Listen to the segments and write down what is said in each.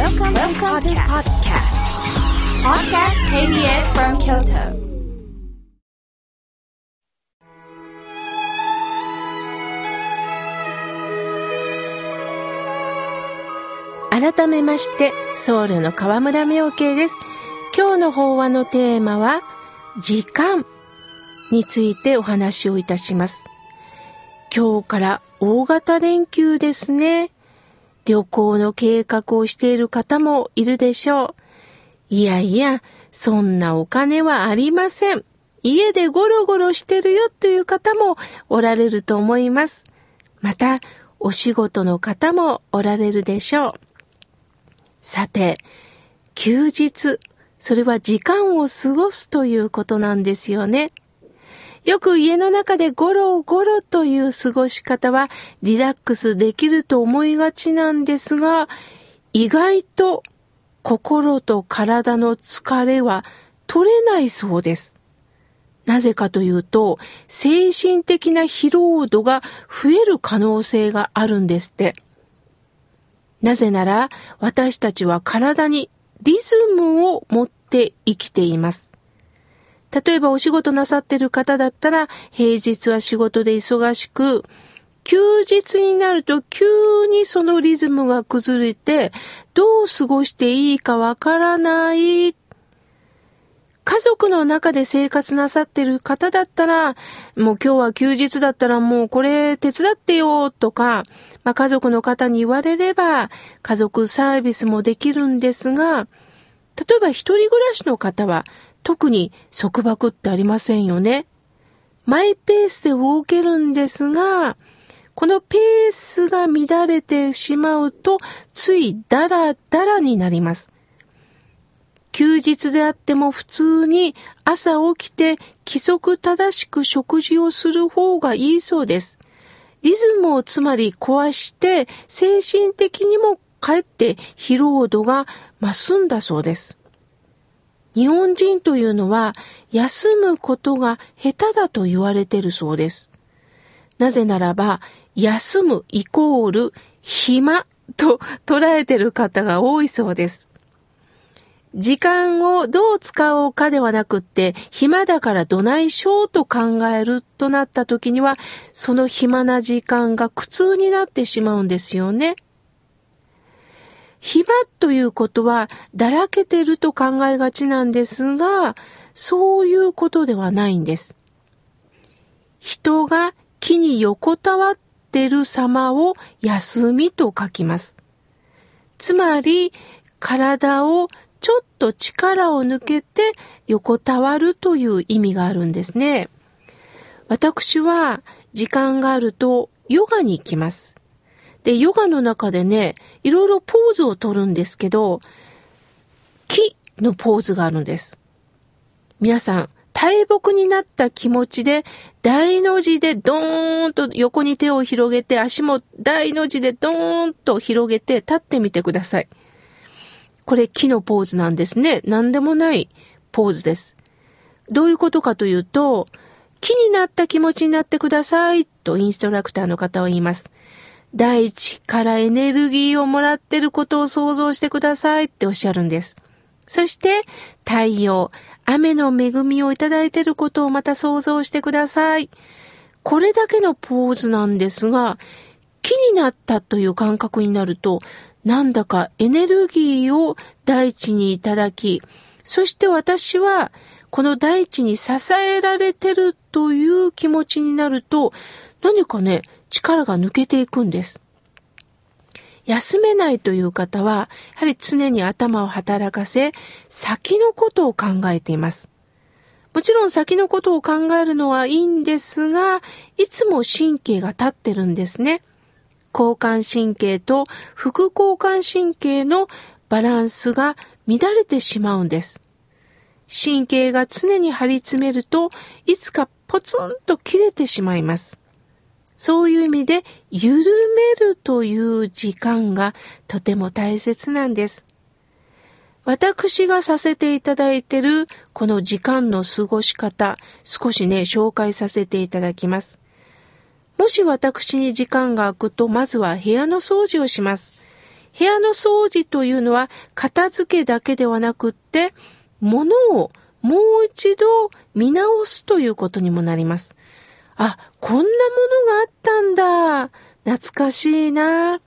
Welcome, Welcome to podcast. Podcast KBS from Kyoto. 改めまして、僧侶の河村明慶です。今日の法話のテーマは、時間についてお話をいたします。今日から大型連休ですね。旅行の計画をしている方もいるでしょう。いやいや、そんなお金はありません。家でゴロゴロしてるよという方もおられると思います。また、お仕事の方もおられるでしょう。さて、休日、それは時間を過ごすということなんですよね。よく家の中でゴロゴロという過ごし方はリラックスできると思いがちなんですが、意外と心と体の疲れは取れないそうです。なぜかというと、精神的な疲労度が増える可能性があるんですって。なぜなら、私たちは体にリズムを持って生きています。例えばお仕事なさってる方だったら、平日は仕事で忙しく、休日になると急にそのリズムが崩れて、どう過ごしていいかわからない。家族の中で生活なさってる方だったら、もう今日は休日だったらもうこれ手伝ってよとか、まあ、家族の方に言われれば家族サービスもできるんですが、例えば一人暮らしの方は特に束縛ってありませんよね。マイペースで動けるんですが、このペースが乱れてしまうと、ついダラダラになります。休日であっても普通に朝起きて規則正しく食事をする方がいいそうです。リズムをつまり壊して精神的にもかえって疲労度が増すんだそうです。日本人というのは休むことが下手だと言われているそうです。なぜならば、休むイコール暇と捉えてる方が多いそうです。時間をどう使おうかではなくって、暇だからどないしようと考えるとなった時には、その暇な時間が苦痛になってしまうんですよね。暇ということは、だらけてると考えがちなんですが、そういうことではないんです。人が木に横たわってる様を休みと書きます。つまり、体をちょっと力を抜けて横たわるという意味があるんですね。私は時間があるとヨガに行きます。で、ヨガの中でね、いろいろポーズを取るんですけど、木のポーズがあるんです。皆さん、大木になった気持ちで、大の字でドーンと横に手を広げて、足も大の字でドーンと広げて立ってみてください。これ木のポーズなんですね。何でもないポーズです。どういうことかというと、木になった気持ちになってくださいとインストラクターの方は言います。大地からエネルギーをもらってることを想像してくださいっておっしゃるんです。そして、太陽、雨の恵みをいただいてることをまた想像してください。これだけのポーズなんですが、木になったという感覚になると、なんだかエネルギーを大地にいただき、そして私はこの大地に支えられてるという気持ちになると、何かね、力が抜けていくんです。休めないという方は、やはり常に頭を働かせ、先のことを考えています。もちろん先のことを考えるのはいいんですが、いつも神経が立ってるんですね。交感神経と副交感神経のバランスが乱れてしまうんです。神経が常に張り詰めると、いつかポツンと切れてしまいます。そういう意味で、緩めるという時間がとても大切なんです。私がさせていただいているこの時間の過ごし方、少しね、紹介させていただきます。もし私に時間が空くと、まずは部屋の掃除をします。部屋の掃除というのは片付けだけではなくって、物をもう一度見直すということにもなります。あ、こんなものがあったんだ。懐かしいな。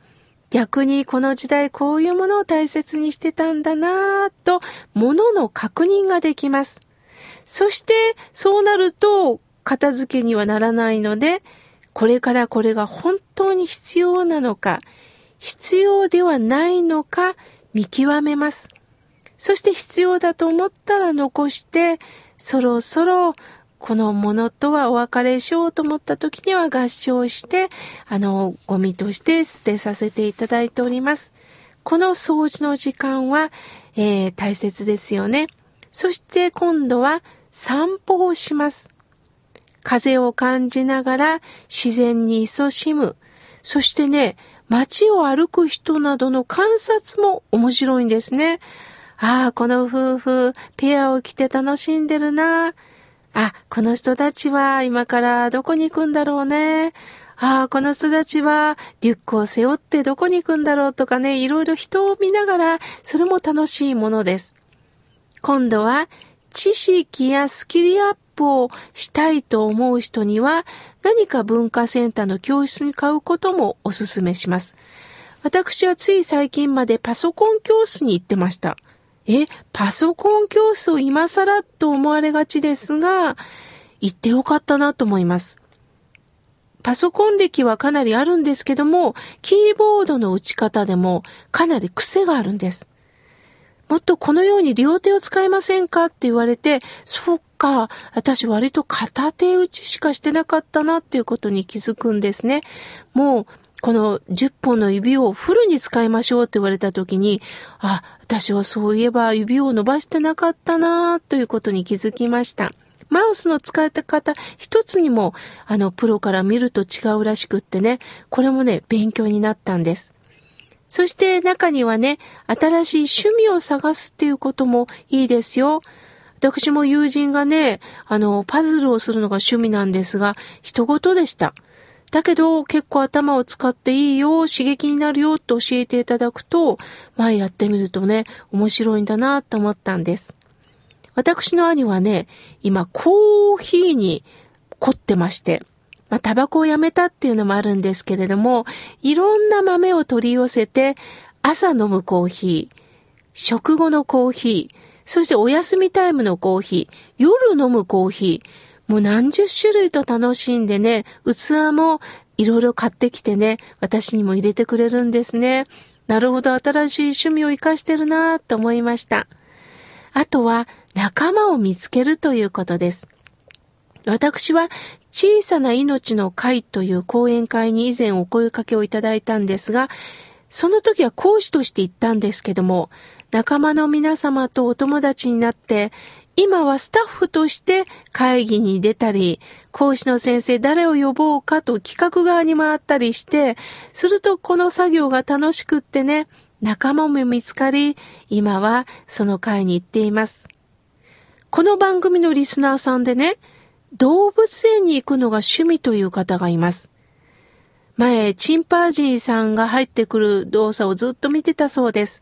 逆にこの時代こういうものを大切にしてたんだなぁと、ものの確認ができます。そして、そうなると、片付けにはならないので、これからこれが本当に必要なのか、必要ではないのか見極めます。そして必要だと思ったら残して、そろそろこのものとはお別れしようと思った時には合唱して、あの、ゴミとして捨てさせていただいております。この掃除の時間は、えー、大切ですよね。そして今度は散歩をします。風を感じながら自然に勤しむ。そしてね、街を歩く人などの観察も面白いんですね。ああ、この夫婦、ペアを着て楽しんでるな。あ、この人たちは今からどこに行くんだろうね。ああ、この人たちはリュックを背負ってどこに行くんだろうとかね、いろいろ人を見ながら、それも楽しいものです。今度は、知識やスキルアップをしたいと思う人には、何か文化センターの教室に買うこともお勧めします。私はつい最近までパソコン教室に行ってました。え、パソコン教室を今更と思われがちですが、行ってよかったなと思います。パソコン歴はかなりあるんですけども、キーボードの打ち方でもかなり癖があるんです。もっとこのように両手を使えませんかって言われて、そっか、私割と片手打ちしかしてなかったなっていうことに気づくんですね。もうこの10本の指をフルに使いましょうって言われた時に、あ、私はそういえば指を伸ばしてなかったなということに気づきました。マウスの使い方一つにも、あの、プロから見ると違うらしくってね、これもね、勉強になったんです。そして中にはね、新しい趣味を探すっていうこともいいですよ。私も友人がね、あの、パズルをするのが趣味なんですが、人事でした。だけど結構頭を使っていいよ、刺激になるよって教えていただくと、前やってみるとね、面白いんだなと思ったんです。私の兄はね、今コーヒーに凝ってまして、まあ、タバコをやめたっていうのもあるんですけれども、いろんな豆を取り寄せて、朝飲むコーヒー、食後のコーヒー、そしてお休みタイムのコーヒー、夜飲むコーヒー、もう何十種類と楽しんでね、器もいろいろ買ってきてね、私にも入れてくれるんですね。なるほど、新しい趣味を活かしてるなぁと思いました。あとは、仲間を見つけるということです。私は、小さな命の会という講演会に以前お声かけをいただいたんですが、その時は講師として行ったんですけども、仲間の皆様とお友達になって、今はスタッフとして会議に出たり、講師の先生誰を呼ぼうかと企画側に回ったりして、するとこの作業が楽しくってね、仲間も見つかり、今はその会に行っています。この番組のリスナーさんでね、動物園に行くのが趣味という方がいます。前、チンパージーさんが入ってくる動作をずっと見てたそうです。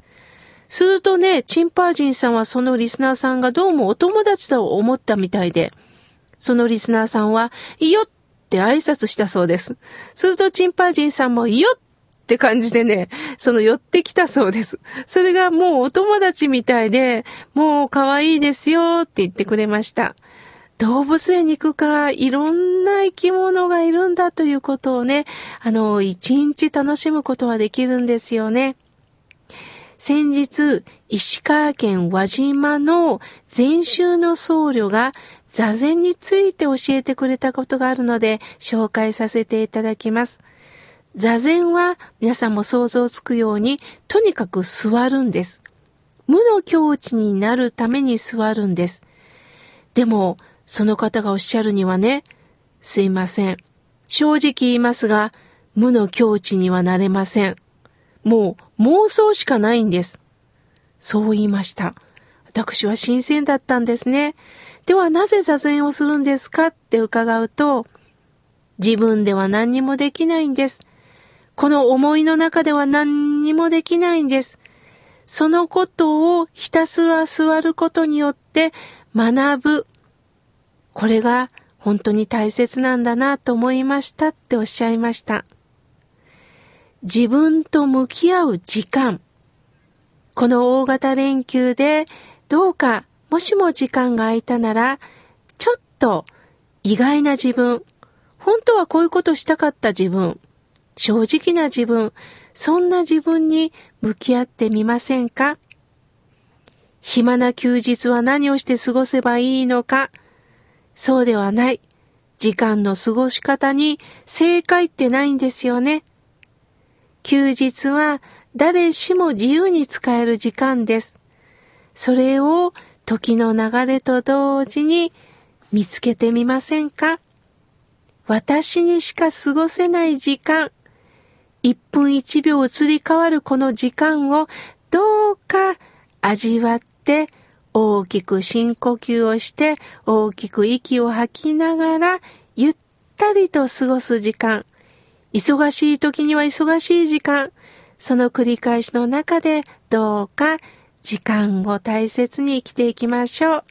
するとね、チンパージンさんはそのリスナーさんがどうもお友達だと思ったみたいで、そのリスナーさんは、いよって挨拶したそうです。するとチンパージンさんも、いよって感じでね、その寄ってきたそうです。それがもうお友達みたいで、もう可愛いですよって言ってくれました。動物園に行くか、いろんな生き物がいるんだということをね、あの、一日楽しむことはできるんですよね。先日、石川県輪島の禅宗の僧侶が座禅について教えてくれたことがあるので紹介させていただきます。座禅は皆さんも想像つくようにとにかく座るんです。無の境地になるために座るんです。でも、その方がおっしゃるにはね、すいません。正直言いますが、無の境地にはなれません。もう妄想しかないんです。そう言いました。私は新鮮だったんですね。ではなぜ座禅をするんですかって伺うと、自分では何にもできないんです。この思いの中では何にもできないんです。そのことをひたすら座ることによって学ぶ。これが本当に大切なんだなと思いましたっておっしゃいました。自分と向き合う時間。この大型連休でどうかもしも時間が空いたなら、ちょっと意外な自分、本当はこういうことしたかった自分、正直な自分、そんな自分に向き合ってみませんか？暇な休日は何をして過ごせばいいのか？そうではない。時間の過ごし方に正解ってないんですよね。休日は誰しも自由に使える時間です。それを時の流れと同時に見つけてみませんか？私にしか過ごせない時間。一分一秒移り変わるこの時間をどうか味わって大きく深呼吸をして大きく息を吐きながらゆったりと過ごす時間。忙しい時には忙しい時間。その繰り返しの中でどうか時間を大切に生きていきましょう。